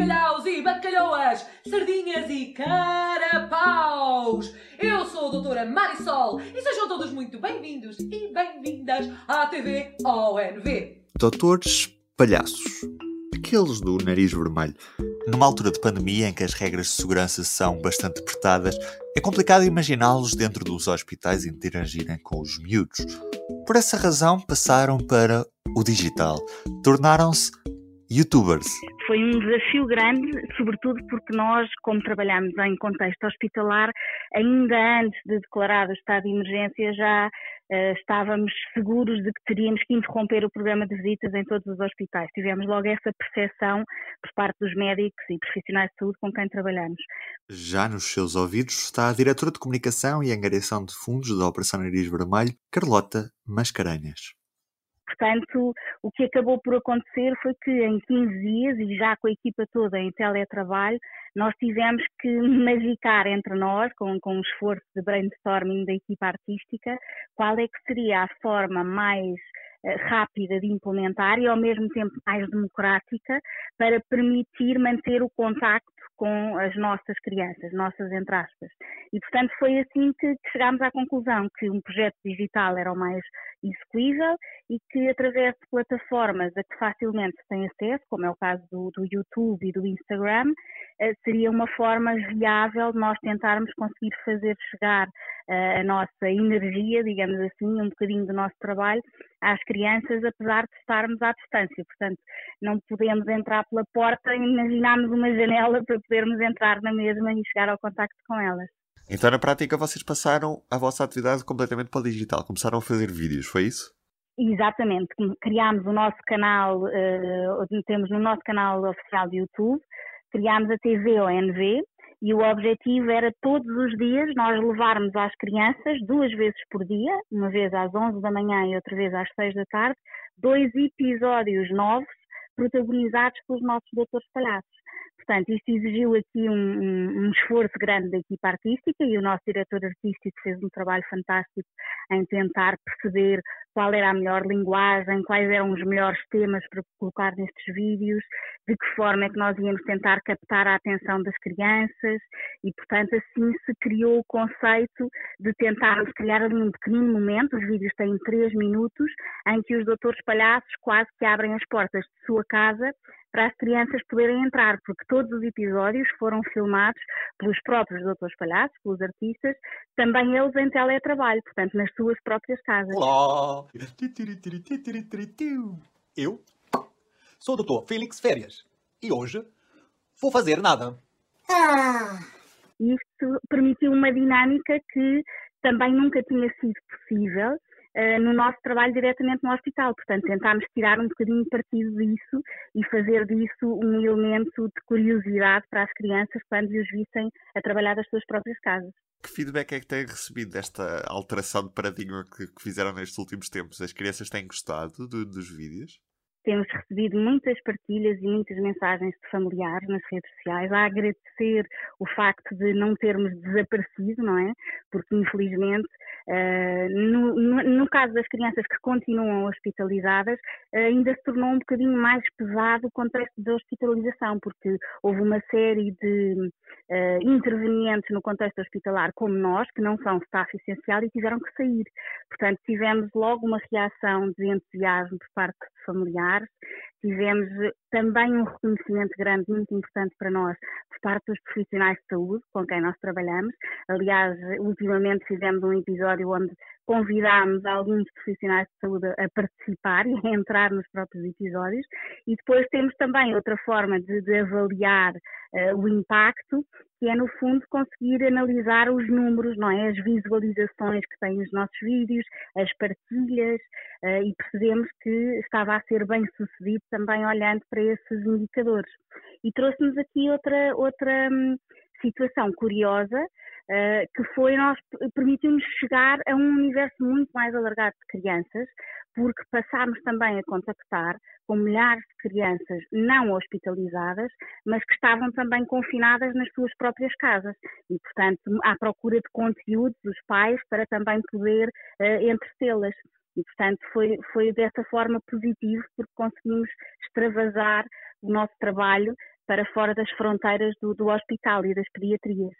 Bacalhaus e bacalhoas, sardinhas e carapaus. Eu sou a doutora Marisol e sejam todos muito bem-vindos e bem-vindas à TV ONV. Doutores palhaços. Aqueles do nariz vermelho. Numa altura de pandemia em que as regras de segurança são bastante apertadas, é complicado imaginá-los dentro dos hospitais interagirem com os miúdos. Por essa razão, passaram para o digital. Tornaram-se youtubers. Foi um desafio grande, sobretudo porque nós, como trabalhamos em contexto hospitalar, ainda antes de declarar o estado de emergência, já uh, estávamos seguros de que teríamos que interromper o programa de visitas em todos os hospitais. Tivemos logo essa percepção por parte dos médicos e profissionais de saúde com quem trabalhamos. Já nos seus ouvidos está a diretora de comunicação e angariação de fundos da Operação Nariz Vermelho, Carlota Mascarenhas. Portanto, o que acabou por acontecer foi que em 15 dias, e já com a equipa toda em teletrabalho, nós tivemos que magicar entre nós, com, com um esforço de brainstorming da equipa artística, qual é que seria a forma mais eh, rápida de implementar e ao mesmo tempo mais democrática para permitir manter o contacto com as nossas crianças, nossas entre aspas. E portanto foi assim que, que chegámos à conclusão que um projeto digital era o mais execuível e que através de plataformas a que facilmente se tem acesso, como é o caso do, do YouTube e do Instagram, eh, seria uma forma viável de nós tentarmos conseguir fazer chegar eh, a nossa energia, digamos assim, um bocadinho do nosso trabalho às crianças, apesar de estarmos à distância. Portanto, não podemos entrar pela porta e imaginarmos uma janela para podermos entrar na mesma e chegar ao contacto com elas. Então, na prática, vocês passaram a vossa atividade completamente para o digital, começaram a fazer vídeos, foi isso? Exatamente, criámos o nosso canal, uh, temos no nosso canal oficial de YouTube, criámos a TV ONV e o objetivo era todos os dias nós levarmos às crianças, duas vezes por dia, uma vez às 11 da manhã e outra vez às 6 da tarde, dois episódios novos protagonizados pelos nossos doutores palhaços. Portanto, isto exigiu aqui um, um, esforço grande da equipa artística e o nosso diretor artístico fez um trabalho fantástico em tentar perceber qual era a melhor linguagem, quais eram os melhores temas para colocar nestes vídeos, de que forma é que nós íamos tentar captar a atenção das crianças e, portanto, assim se criou o conceito de tentarmos criar ali um pequenino momento, os vídeos têm três minutos, em que os doutores palhaços quase que abrem as portas de sua casa para as crianças poderem entrar, porque todos os episódios foram filmados pelos próprios doutores palhaços, pelos artistas, também eles em teletrabalho, portanto, nas suas próprias casas. Olá! Eu sou o doutor Félix Férias e hoje vou fazer nada. Isto permitiu uma dinâmica que também nunca tinha sido possível no nosso trabalho diretamente no hospital. Portanto, tentámos tirar um bocadinho partido disso e fazer disso um elemento de curiosidade para as crianças quando os vissem a trabalhar das suas próprias casas. Que feedback é que têm recebido desta alteração de paradigma que, que fizeram nestes últimos tempos? As crianças têm gostado do, dos vídeos? Temos recebido muitas partilhas e muitas mensagens de familiares nas redes sociais a agradecer o facto de não termos desaparecido, não é? Porque, infelizmente, uh, no, no, no, caso das crianças que continuam hospitalizadas, uh, ainda se tornou um bocadinho mais pesado o contexto da hospitalização, porque houve uma série de uh, intervenientes no contexto hospitalar, como nós, que não são staff essencial e tiveram que sair. Portanto, tivemos logo uma reação de entusiasmo por parte familiares, tivemos também um reconhecimento grande, muito importante para nós, por parte dos profissionais de saúde com quem nós trabalhamos. Aliás, ultimamente fizemos um episódio onde convidámos alguns profissionais de saúde a participar e a entrar nos próprios episódios. E depois temos também outra forma de, de avaliar uh, o impacto, que é no fundo conseguir analisar os números, não é? As visualizações que têm os nossos vídeos, as partilhas, uh, e percebemos que estava a ser bem sucedido também olhando para esses indicadores. E trouxe-nos aqui outra, outra hum, situação curiosa, uh, que foi nós permitiu-nos chegar a um universo muito mais alargado de crianças, porque passámos também a contactar com milhares de crianças não hospitalizadas, mas que estavam também confinadas nas suas próprias casas. E, portanto, à procura de conteúdos dos pais para também poder uh, entretê-las. E, portanto, foi, foi dessa forma positivo, porque conseguimos extravasar o nosso trabalho para fora das fronteiras do, do hospital e das pediatrias.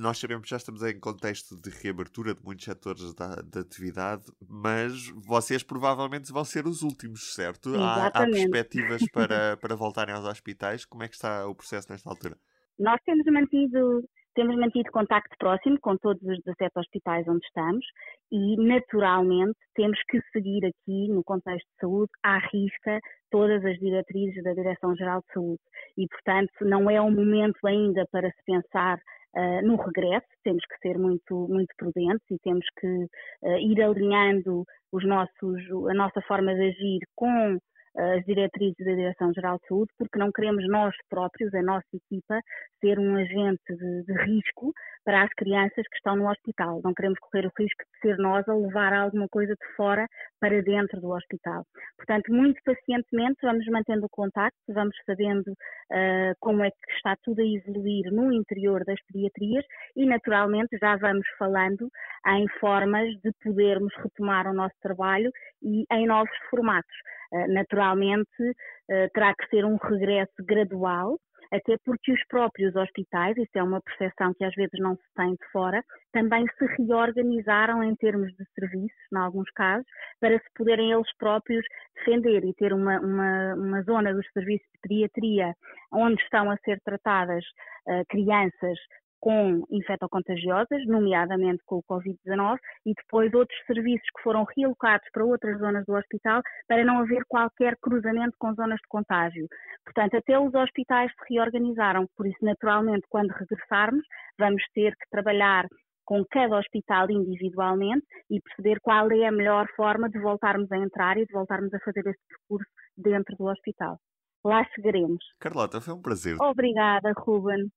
Nós sabemos que já estamos em contexto de reabertura de muitos setores da, da atividade, mas vocês provavelmente vão ser os últimos, certo? Há, há, perspectivas para, para voltarem aos hospitais? Como é que está o processo nesta altura? Nós temos mantido temos mantido contacto próximo com todos os 17 hospitais onde estamos e, naturalmente, temos que seguir aqui, no contexto de saúde, à risca todas as diretrizes da Direção-Geral de Saúde. E, portanto, não é o momento ainda para se pensar uh, no regresso, temos que ser muito, muito prudentes e temos que uh, ir alinhando os nossos, a nossa forma de agir com as diretrizes da Direção-Geral de Saúde, porque não queremos nós próprios, a nossa equipa, ser um agente de, de, risco para as crianças que estão no hospital. Não queremos correr o risco de ser nós a levar alguma coisa de fora para dentro do hospital. Portanto, muito pacientemente vamos mantendo o contacto, vamos sabendo uh, como é que está tudo a evoluir no interior das pediatrias e, naturalmente, já vamos falando em formas de podermos retomar o nosso trabalho e em novos formatos. Uh, naturalmente, uh, terá que ser um regresso gradual, até porque os próprios hospitais, isso é uma percepção que às vezes não se tem de fora, também se reorganizaram em termos de serviços, em alguns casos, para se poderem eles próprios defender e ter uma, uma, uma zona dos serviços de pediatria onde estão a ser tratadas uh, crianças com infectocontagiosas, nomeadamente com o Covid-19, e depois outros serviços que foram realocados para outras zonas do hospital para não haver qualquer cruzamento com zonas de contágio. Portanto, até os hospitais se reorganizaram, por isso, naturalmente, quando regressarmos, vamos ter que trabalhar com cada hospital individualmente e perceber qual é a melhor forma de voltarmos a entrar e de voltarmos a fazer esse percurso dentro do hospital. Lá chegaremos. Carlota, foi um prazer. Obrigada, Ruben.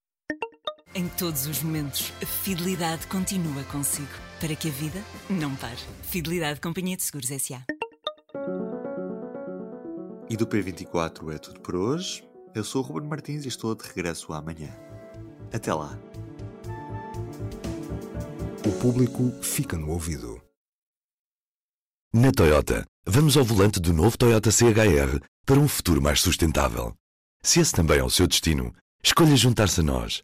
Em todos os momentos, a fidelidade continua consigo, para que a vida não pare. Fidelidade Companhia de Seguros S.A. E do P24 é tudo por hoje. Eu sou o Ruben Martins e estou de regresso amanhã. Até lá. O público fica no ouvido. Na Toyota, vamos ao volante do novo Toyota CHR para um futuro mais sustentável. Se esse também é o seu destino, escolha juntar-se a nós.